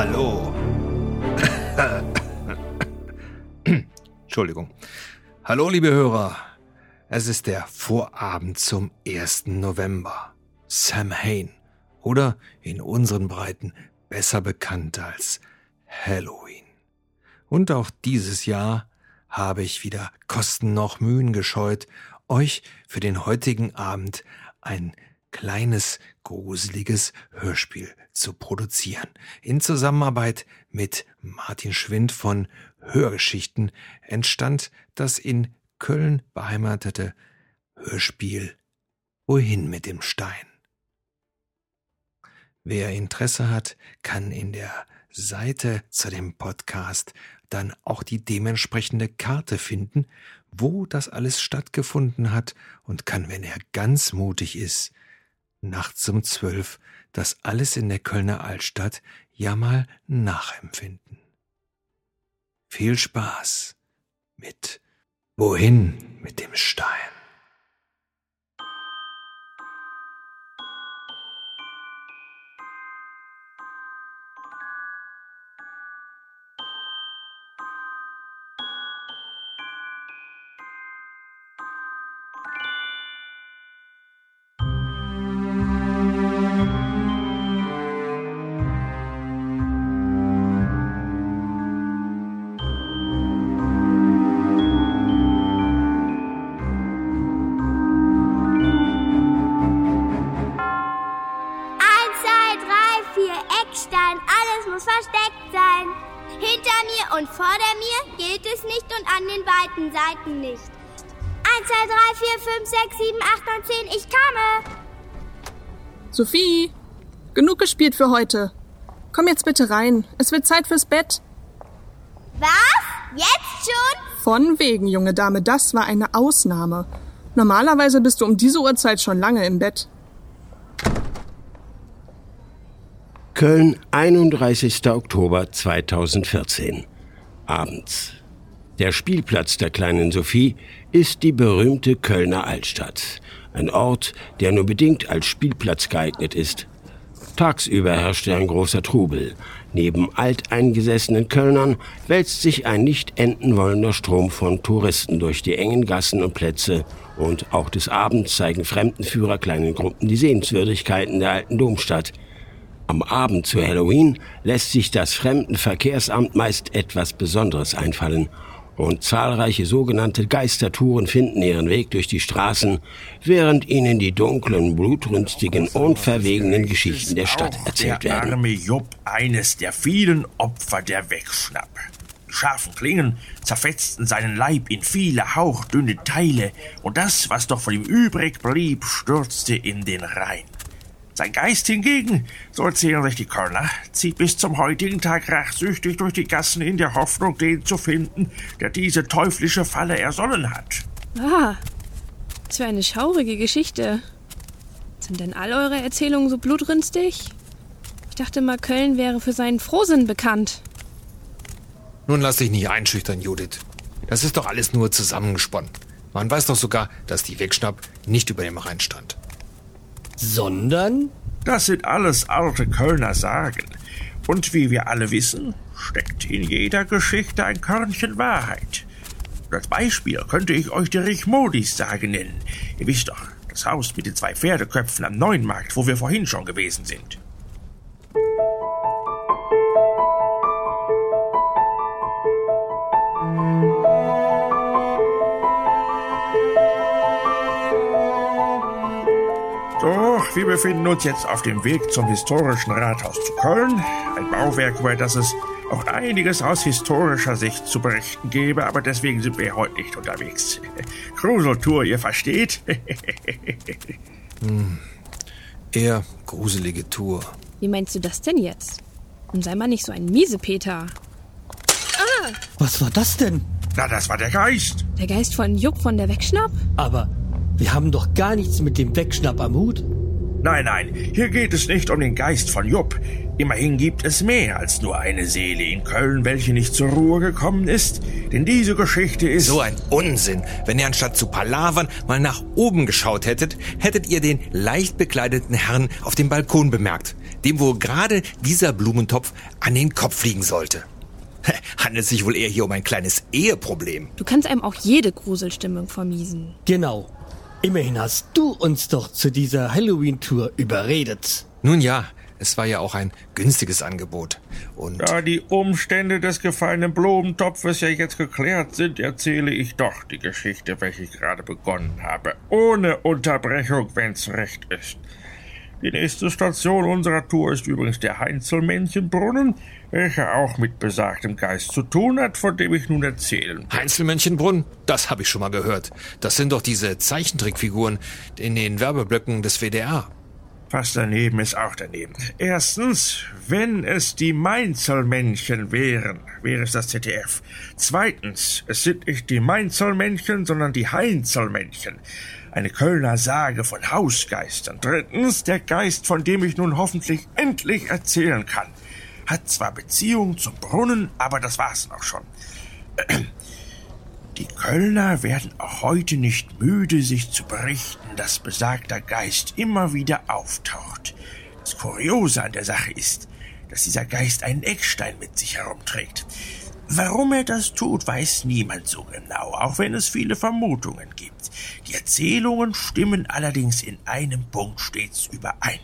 Hallo. Entschuldigung. Hallo, liebe Hörer. Es ist der Vorabend zum 1. November. Sam Hain. Oder in unseren Breiten besser bekannt als Halloween. Und auch dieses Jahr habe ich wieder Kosten noch Mühen gescheut, euch für den heutigen Abend ein kleines, gruseliges Hörspiel zu produzieren. In Zusammenarbeit mit Martin Schwind von Hörgeschichten entstand das in Köln beheimatete Hörspiel Wohin mit dem Stein. Wer Interesse hat, kann in der Seite zu dem Podcast dann auch die dementsprechende Karte finden, wo das alles stattgefunden hat und kann, wenn er ganz mutig ist, nachts um zwölf das alles in der Kölner Altstadt ja mal nachempfinden. Viel Spaß mit Wohin mit dem Stein. 6, 7, 8, 9, 10, ich komme. Sophie, genug gespielt für heute. Komm jetzt bitte rein. Es wird Zeit fürs Bett. Was? Jetzt schon? Von wegen, junge Dame, das war eine Ausnahme. Normalerweise bist du um diese Uhrzeit schon lange im Bett. Köln, 31. Oktober 2014. Abends. Der Spielplatz der kleinen Sophie ist die berühmte Kölner Altstadt. Ein Ort, der nur bedingt als Spielplatz geeignet ist. Tagsüber herrschte ein großer Trubel. Neben alteingesessenen Kölnern wälzt sich ein nicht enden wollender Strom von Touristen durch die engen Gassen und Plätze. Und auch des Abends zeigen Fremdenführer kleinen Gruppen die Sehenswürdigkeiten der alten Domstadt. Am Abend zu Halloween lässt sich das Fremdenverkehrsamt meist etwas Besonderes einfallen und zahlreiche sogenannte Geistertouren finden ihren Weg durch die Straßen, während ihnen die dunklen, blutrünstigen und verwegenen Geschichten der Stadt erzählt der werden. arme Jupp eines der vielen Opfer der Wegschnapp. Die scharfen Klingen zerfetzten seinen Leib in viele hauchdünne Teile, und das, was doch von ihm übrig blieb, stürzte in den Rhein. Sein Geist hingegen, so erzählen sich die Kölner, zieht bis zum heutigen Tag rachsüchtig durch die Gassen in der Hoffnung, den zu finden, der diese teuflische Falle ersonnen hat. Ah, was für eine schaurige Geschichte. Sind denn all eure Erzählungen so blutrünstig? Ich dachte mal, Köln wäre für seinen Frohsinn bekannt. Nun lass dich nicht einschüchtern, Judith. Das ist doch alles nur zusammengesponnen. Man weiß doch sogar, dass die Wegschnapp nicht über dem Rhein stand. Sondern? Das sind alles alte Kölner Sagen. Und wie wir alle wissen, steckt in jeder Geschichte ein Körnchen Wahrheit. Als Beispiel könnte ich euch die Richmodis-Sage nennen. Ihr wisst doch, das Haus mit den zwei Pferdeköpfen am Neuenmarkt, wo wir vorhin schon gewesen sind. Wir befinden uns jetzt auf dem Weg zum historischen Rathaus zu Köln. Ein Bauwerk, über das es auch einiges aus historischer Sicht zu berichten gäbe, aber deswegen sind wir heute nicht unterwegs. Gruseltour, ihr versteht? Eher gruselige Tour. Wie meinst du das denn jetzt? Und sei mal nicht so ein Miesepeter. Was war das denn? Na, das war der Geist. Der Geist von Jupp von der Wegschnapp? Aber wir haben doch gar nichts mit dem Wegschnapp am Hut. Nein, nein, hier geht es nicht um den Geist von Jupp. Immerhin gibt es mehr als nur eine Seele in Köln, welche nicht zur Ruhe gekommen ist. Denn diese Geschichte ist... So ein Unsinn. Wenn ihr anstatt zu palavern mal nach oben geschaut hättet, hättet ihr den leicht bekleideten Herrn auf dem Balkon bemerkt, dem wohl gerade dieser Blumentopf an den Kopf fliegen sollte. Handelt sich wohl eher hier um ein kleines Eheproblem. Du kannst einem auch jede Gruselstimmung vermiesen. Genau. Immerhin hast du uns doch zu dieser Halloween-Tour überredet. Nun ja, es war ja auch ein günstiges Angebot. Und Da die Umstände des gefallenen Blumentopfes ja jetzt geklärt sind, erzähle ich doch die Geschichte, welche ich gerade begonnen habe. Ohne Unterbrechung, wenn's recht ist. Die nächste Station unserer Tour ist übrigens der Heinzelmännchenbrunnen, welcher auch mit besagtem Geist zu tun hat, von dem ich nun erzählen will. Heinzelmännchenbrunn, das habe ich schon mal gehört. Das sind doch diese Zeichentrickfiguren in den Werbeblöcken des WDR. Fast daneben ist auch daneben. Erstens, wenn es die Mainzelmännchen wären, wäre es das ZDF. Zweitens, es sind nicht die Mainzelmännchen, sondern die Heinzelmännchen. Eine Kölner Sage von Hausgeistern. Drittens, der Geist, von dem ich nun hoffentlich endlich erzählen kann. Hat zwar Beziehung zum Brunnen, aber das war's auch schon. Die Kölner werden auch heute nicht müde, sich zu berichten, dass besagter Geist immer wieder auftaucht. Das Kuriose an der Sache ist, dass dieser Geist einen Eckstein mit sich herumträgt. Warum er das tut, weiß niemand so genau, auch wenn es viele Vermutungen gibt. Die Erzählungen stimmen allerdings in einem Punkt stets überein.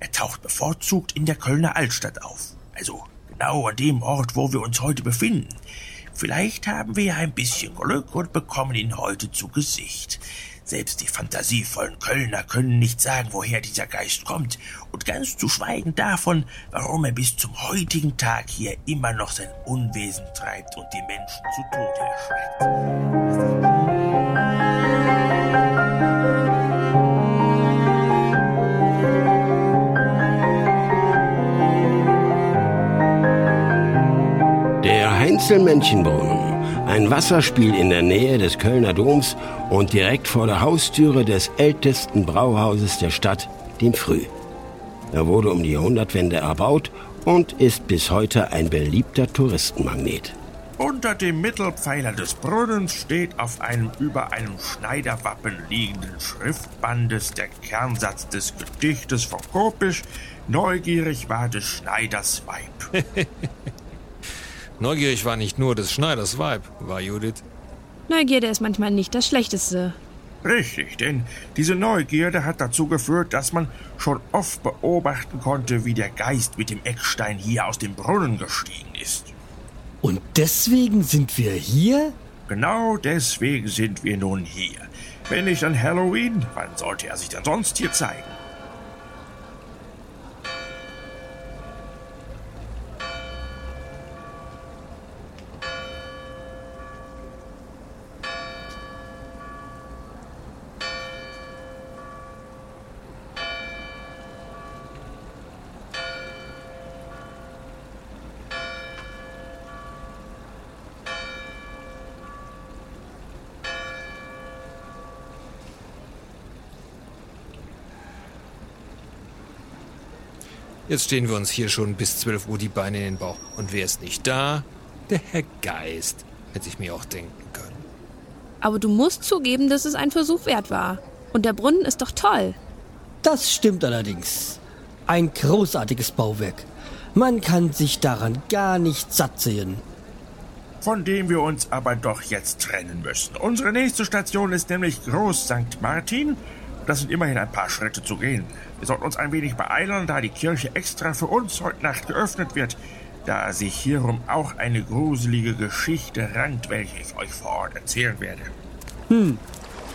Er taucht bevorzugt in der Kölner Altstadt auf, also genau an dem Ort, wo wir uns heute befinden. Vielleicht haben wir ein bisschen Glück und bekommen ihn heute zu Gesicht. Selbst die fantasievollen Kölner können nicht sagen, woher dieser Geist kommt, und ganz zu schweigen davon, warum er bis zum heutigen Tag hier immer noch sein Unwesen treibt und die Menschen zu Tode erschreckt. Der Heinzelmännchenbrunnen, ein Wasserspiel in der Nähe des Kölner Doms und direkt vor der Haustüre des ältesten Brauhauses der Stadt, dem Früh. Er wurde um die Jahrhundertwende erbaut und ist bis heute ein beliebter Touristenmagnet. Unter dem Mittelpfeiler des Brunnens steht auf einem über einem Schneiderwappen liegenden Schriftbandes der Kernsatz des Gedichtes von Kopisch. Neugierig war des Schneiders Weib. Neugierig war nicht nur des Schneiders Weib, war Judith. Neugierde ist manchmal nicht das Schlechteste. Richtig, denn diese Neugierde hat dazu geführt, dass man schon oft beobachten konnte, wie der Geist mit dem Eckstein hier aus dem Brunnen gestiegen ist. Und deswegen sind wir hier? Genau deswegen sind wir nun hier. Wenn nicht an Halloween, wann sollte er sich denn sonst hier zeigen? Jetzt stehen wir uns hier schon bis 12 Uhr die Beine in den Bauch. Und wer ist nicht da? Der Herr Geist. Hätte ich mir auch denken können. Aber du musst zugeben, dass es ein Versuch wert war. Und der Brunnen ist doch toll. Das stimmt allerdings. Ein großartiges Bauwerk. Man kann sich daran gar nicht satt sehen. Von dem wir uns aber doch jetzt trennen müssen. Unsere nächste Station ist nämlich Groß St. Martin. Das sind immerhin ein paar Schritte zu gehen. Wir sollten uns ein wenig beeilen, da die Kirche extra für uns heute Nacht geöffnet wird, da sich hierum auch eine gruselige Geschichte rankt, welche ich euch vor Ort erzählen werde.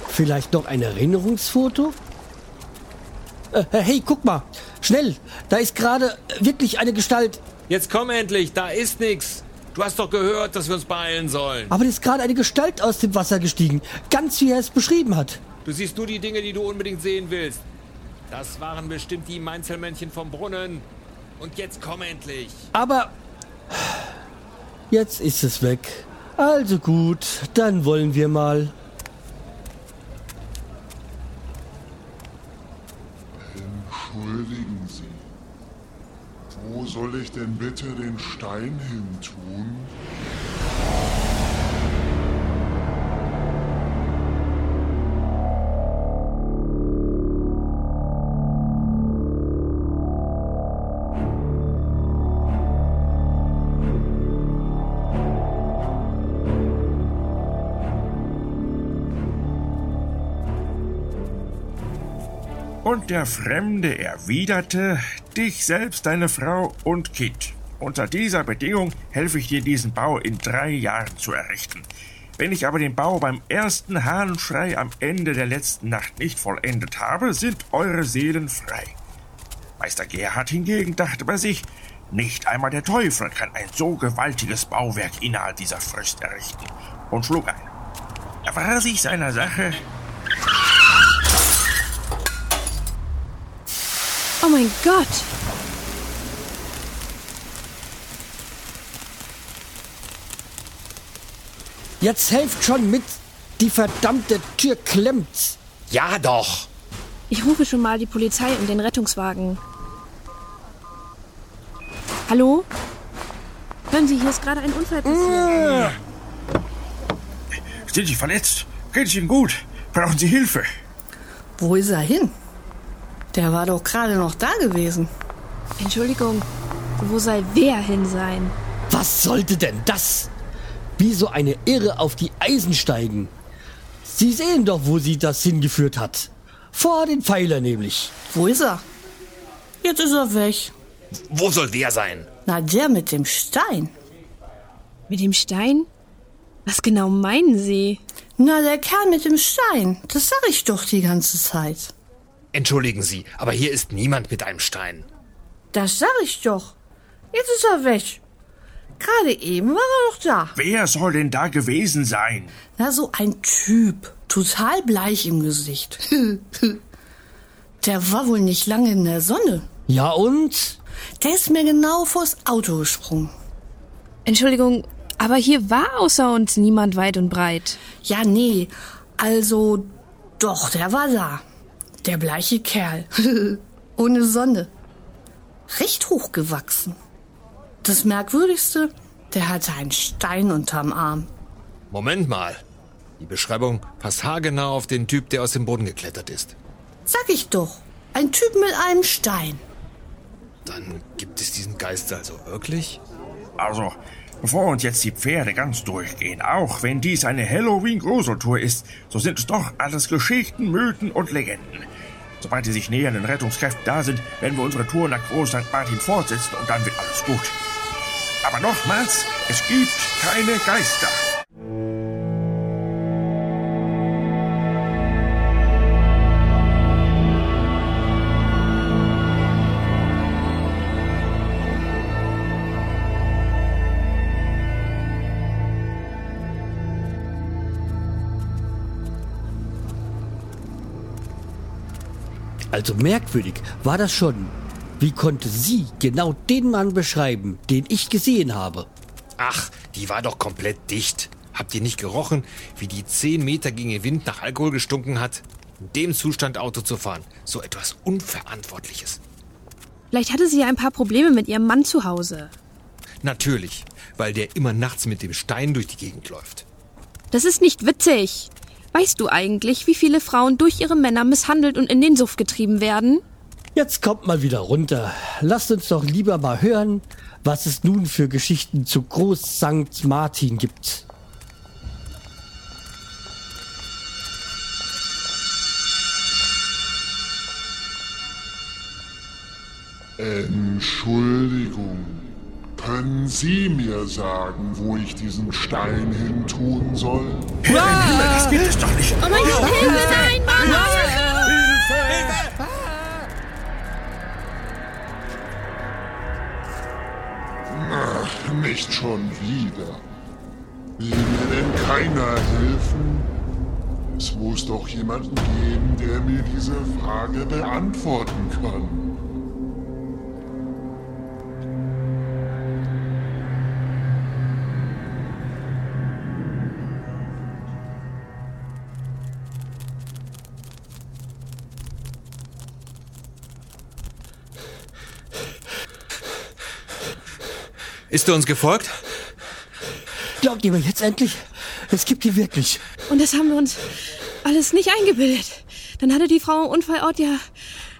Vielleicht noch ein Erinnerungsfoto? Äh, hey, guck mal. Schnell. Da ist gerade wirklich eine Gestalt. Jetzt komm endlich, da ist nix. Du hast doch gehört, dass wir uns beeilen sollen. Aber da ist gerade eine Gestalt aus dem Wasser gestiegen. Ganz wie er es beschrieben hat. Du siehst nur die Dinge, die du unbedingt sehen willst. Das waren bestimmt die Mainzelmännchen vom Brunnen. Und jetzt komm endlich. Aber jetzt ist es weg. Also gut, dann wollen wir mal. Entschuldigen Sie. Wo denn bitte den Stein hintun? Und der Fremde erwiderte, dich selbst, deine Frau und Kind. Unter dieser Bedingung helfe ich dir, diesen Bau in drei Jahren zu errichten. Wenn ich aber den Bau beim ersten Hahnenschrei am Ende der letzten Nacht nicht vollendet habe, sind eure Seelen frei. Meister Gerhard hingegen dachte bei sich, nicht einmal der Teufel kann ein so gewaltiges Bauwerk innerhalb dieser Frist errichten, und schlug ein. Er war sich seiner Sache Oh mein Gott! Jetzt helft schon mit. Die verdammte Tür klemmt. Ja doch. Ich rufe schon mal die Polizei und den Rettungswagen. Hallo? Hören Sie, hier ist gerade ein Unfall passiert. Sind Sie verletzt? Geht es Ihnen gut? Brauchen Sie Hilfe? Wo ist er hin? Der war doch gerade noch da gewesen. Entschuldigung, wo soll wer hin sein? Was sollte denn das? Wie so eine Irre auf die Eisen steigen. Sie sehen doch, wo sie das hingeführt hat. Vor den Pfeiler nämlich. Wo ist er? Jetzt ist er weg. Wo soll wer sein? Na, der mit dem Stein. Mit dem Stein? Was genau meinen Sie? Na, der Kerl mit dem Stein. Das sag ich doch die ganze Zeit. Entschuldigen Sie, aber hier ist niemand mit einem Stein. Das sag ich doch. Jetzt ist er weg. Gerade eben war er noch da. Wer soll denn da gewesen sein? Na, so ein Typ. Total bleich im Gesicht. Der war wohl nicht lange in der Sonne. Ja und? Der ist mir genau vors Auto gesprungen. Entschuldigung, aber hier war außer uns niemand weit und breit. Ja, nee. Also, doch, der war da. Der bleiche Kerl. Ohne Sonne. Recht hochgewachsen. Das Merkwürdigste, der hatte einen Stein unterm Arm. Moment mal. Die Beschreibung passt haargenau auf den Typ, der aus dem Boden geklettert ist. Sag ich doch. Ein Typ mit einem Stein. Dann gibt es diesen Geist also wirklich? Also, bevor uns jetzt die Pferde ganz durchgehen, auch wenn dies eine Halloween-Gruseltour ist, so sind es doch alles Geschichten, Mythen und Legenden. Sobald die sich nähernden Rettungskräfte da sind, werden wir unsere Tour nach Groß St. Martin fortsetzen und dann wird alles gut. Aber nochmals, es gibt keine Geister. Also merkwürdig war das schon. Wie konnte sie genau den Mann beschreiben, den ich gesehen habe? Ach, die war doch komplett dicht. Habt ihr nicht gerochen, wie die zehn Meter gegen den Wind nach Alkohol gestunken hat? In dem Zustand Auto zu fahren. So etwas Unverantwortliches. Vielleicht hatte sie ja ein paar Probleme mit ihrem Mann zu Hause. Natürlich, weil der immer nachts mit dem Stein durch die Gegend läuft. Das ist nicht witzig. Weißt du eigentlich, wie viele Frauen durch ihre Männer misshandelt und in den Suff getrieben werden? Jetzt kommt mal wieder runter. Lasst uns doch lieber mal hören, was es nun für Geschichten zu Groß St. Martin gibt. Entschuldigung. Können Sie mir sagen, wo ich diesen Stein hin tun soll? Das gibt es doch nicht. Oh mein Gott, Hilfe, nein, Mama! Ach, nicht schon wieder. Will mir denn keiner helfen? Es muss doch jemanden geben, der mir diese Frage beantworten kann. Ist er uns gefolgt? Glaubt ihr mir jetzt endlich? Es gibt ihn wirklich. Und das haben wir uns alles nicht eingebildet. Dann hatte die Frau im Unfallort ja,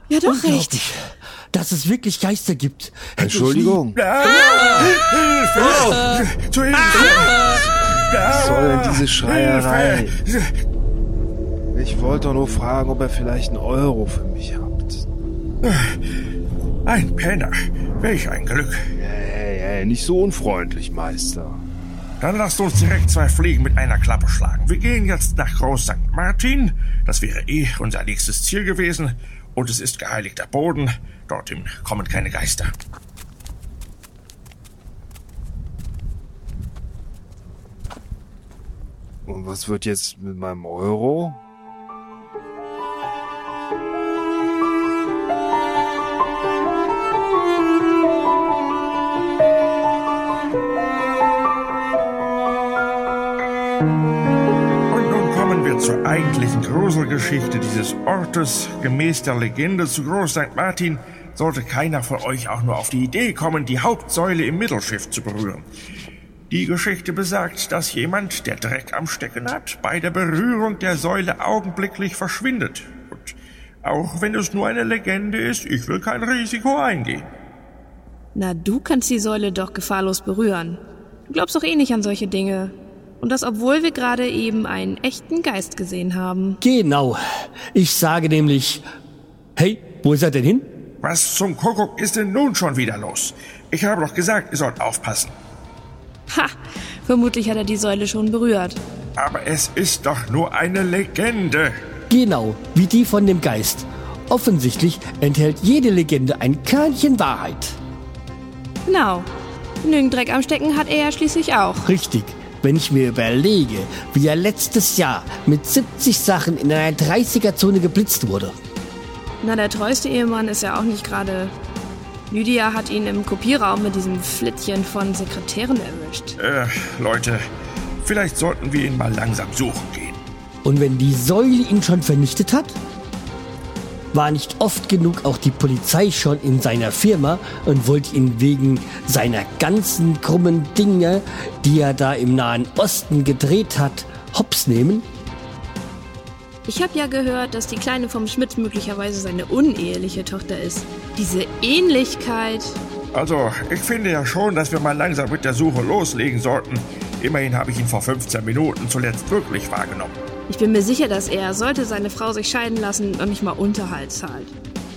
ja doch recht. Dass es wirklich Geister gibt. Hätte Entschuldigung. Hilfe! Zu Hilfe! Was soll denn diese Schreierei? Ich wollte doch nur fragen, ob ihr vielleicht einen Euro für mich habt. Ein Penner. Welch ein Glück. Hey, nicht so unfreundlich, Meister. Dann lasst uns direkt zwei Fliegen mit einer Klappe schlagen. Wir gehen jetzt nach Groß St. Martin. Das wäre eh unser nächstes Ziel gewesen. Und es ist geheiligter Boden. Dorthin kommen keine Geister. Und was wird jetzt mit meinem Euro? Und nun kommen wir zur eigentlichen Gruselgeschichte dieses Ortes. Gemäß der Legende zu Groß St. Martin sollte keiner von euch auch nur auf die Idee kommen, die Hauptsäule im Mittelschiff zu berühren. Die Geschichte besagt, dass jemand, der Dreck am Stecken hat, bei der Berührung der Säule augenblicklich verschwindet. Und auch wenn es nur eine Legende ist, ich will kein Risiko eingehen. Na, du kannst die Säule doch gefahrlos berühren. Du glaubst doch eh nicht an solche Dinge. Und das, obwohl wir gerade eben einen echten Geist gesehen haben. Genau. Ich sage nämlich, hey, wo ist er denn hin? Was zum Kuckuck ist denn nun schon wieder los? Ich habe doch gesagt, ihr sollt aufpassen. Ha! Vermutlich hat er die Säule schon berührt. Aber es ist doch nur eine Legende. Genau, wie die von dem Geist. Offensichtlich enthält jede Legende ein Körnchen Wahrheit. Genau. Genügend Dreck am Stecken hat er ja schließlich auch. Richtig. Wenn ich mir überlege, wie er letztes Jahr mit 70 Sachen in einer 30er-Zone geblitzt wurde. Na, der treueste Ehemann ist ja auch nicht gerade. Lydia hat ihn im Kopierraum mit diesem Flittchen von Sekretären erwischt. Äh, Leute, vielleicht sollten wir ihn mal langsam suchen gehen. Und wenn die Säule ihn schon vernichtet hat? War nicht oft genug auch die Polizei schon in seiner Firma und wollte ihn wegen seiner ganzen krummen Dinge, die er da im Nahen Osten gedreht hat, hops nehmen? Ich habe ja gehört, dass die Kleine vom Schmidt möglicherweise seine uneheliche Tochter ist. Diese Ähnlichkeit. Also, ich finde ja schon, dass wir mal langsam mit der Suche loslegen sollten. Immerhin habe ich ihn vor 15 Minuten zuletzt wirklich wahrgenommen. Ich bin mir sicher, dass er, sollte seine Frau sich scheiden lassen, noch nicht mal Unterhalt zahlt.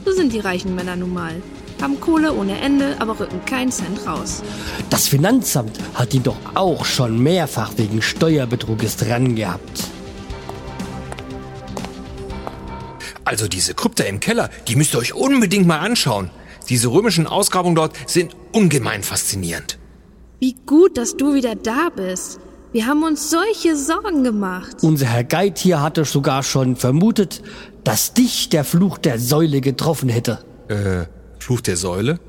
So sind die reichen Männer nun mal. Haben Kohle ohne Ende, aber rücken keinen Cent raus. Das Finanzamt hat ihn doch auch schon mehrfach wegen Steuerbetruges dran gehabt. Also diese Krypta im Keller, die müsst ihr euch unbedingt mal anschauen. Diese römischen Ausgrabungen dort sind ungemein faszinierend. Wie gut, dass du wieder da bist. Wir haben uns solche Sorgen gemacht. Unser Herr Geit hier hatte sogar schon vermutet, dass dich der Fluch der Säule getroffen hätte. Äh, Fluch der Säule?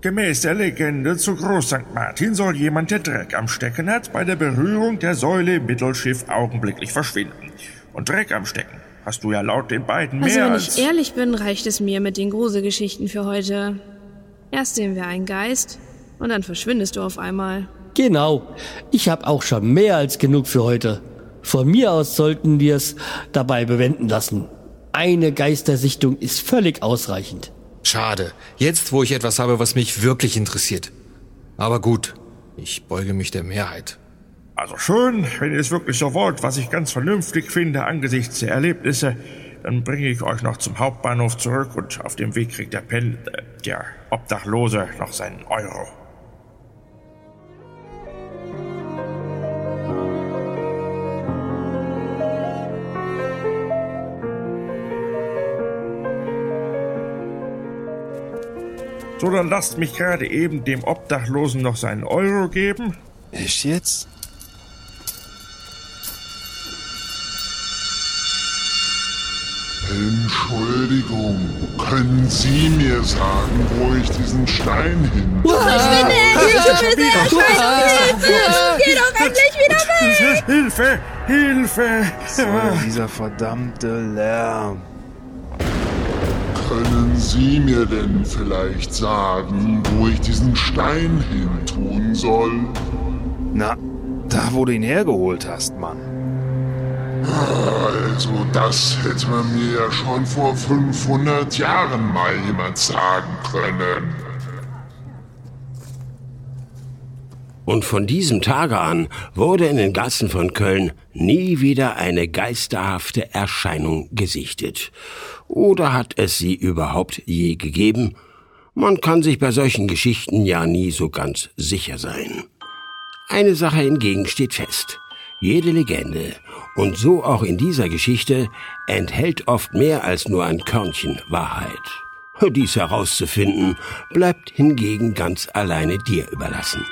Gemäß der Legende zu Groß St. Martin soll jemand, der Dreck am Stecken hat, bei der Berührung der Säule im Mittelschiff augenblicklich verschwinden. Und Dreck am Stecken hast du ja laut den beiden Also mehr wenn als... ich ehrlich bin, reicht es mir mit den Gruselgeschichten für heute. Erst sehen wir einen Geist und dann verschwindest du auf einmal. Genau. Ich habe auch schon mehr als genug für heute. Von mir aus sollten wir es dabei bewenden lassen. Eine Geistersichtung ist völlig ausreichend. Schade. Jetzt, wo ich etwas habe, was mich wirklich interessiert. Aber gut, ich beuge mich der Mehrheit. Also schön, wenn ihr es wirklich so wollt, was ich ganz vernünftig finde angesichts der Erlebnisse, dann bringe ich euch noch zum Hauptbahnhof zurück und auf dem Weg kriegt der Pen, äh, der Obdachlose noch seinen Euro. So, dann lasst mich gerade eben dem Obdachlosen noch seinen Euro geben. Echt jetzt? Entschuldigung, können Sie mir sagen, wo ich diesen Stein hin... Endlich, du böse Erscheinung! Geh doch endlich wieder weg! Hilfe! Hilfe! Soll dieser verdammte Lärm? Können Sie mir denn vielleicht sagen, wo ich diesen Stein hin tun soll? Na, da wo du ihn hergeholt hast, Mann. Also das hätte man mir ja schon vor 500 Jahren mal jemand sagen können. Und von diesem Tage an wurde in den Gassen von Köln nie wieder eine geisterhafte Erscheinung gesichtet. Oder hat es sie überhaupt je gegeben? Man kann sich bei solchen Geschichten ja nie so ganz sicher sein. Eine Sache hingegen steht fest. Jede Legende, und so auch in dieser Geschichte, enthält oft mehr als nur ein Körnchen Wahrheit. Dies herauszufinden, bleibt hingegen ganz alleine dir überlassen.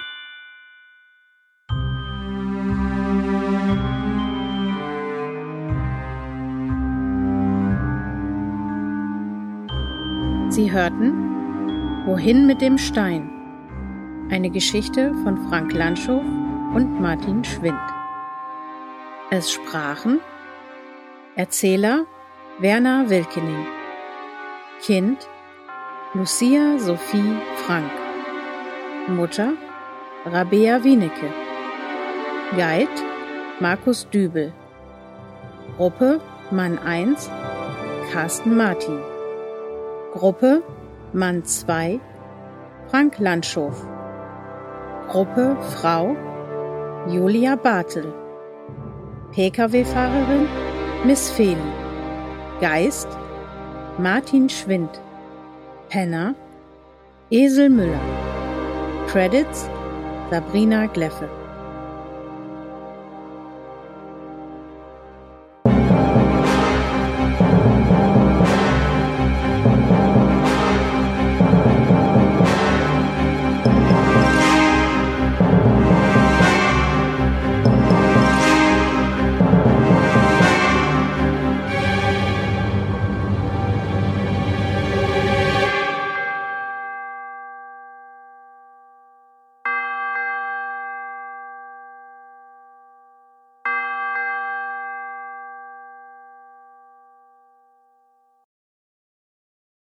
Sie hörten Wohin mit dem Stein? Eine Geschichte von Frank Lanschow und Martin Schwind. Es sprachen Erzähler Werner Wilkening, Kind Lucia Sophie Frank, Mutter Rabea Wienecke, Guide Markus Dübel, Gruppe Mann 1 Carsten Martin. Gruppe Mann 2 Frank Landschow. Gruppe Frau Julia Bartel. Pkw-Fahrerin Miss Feli Geist Martin Schwind. Penner Esel Müller. Credits Sabrina Gleffe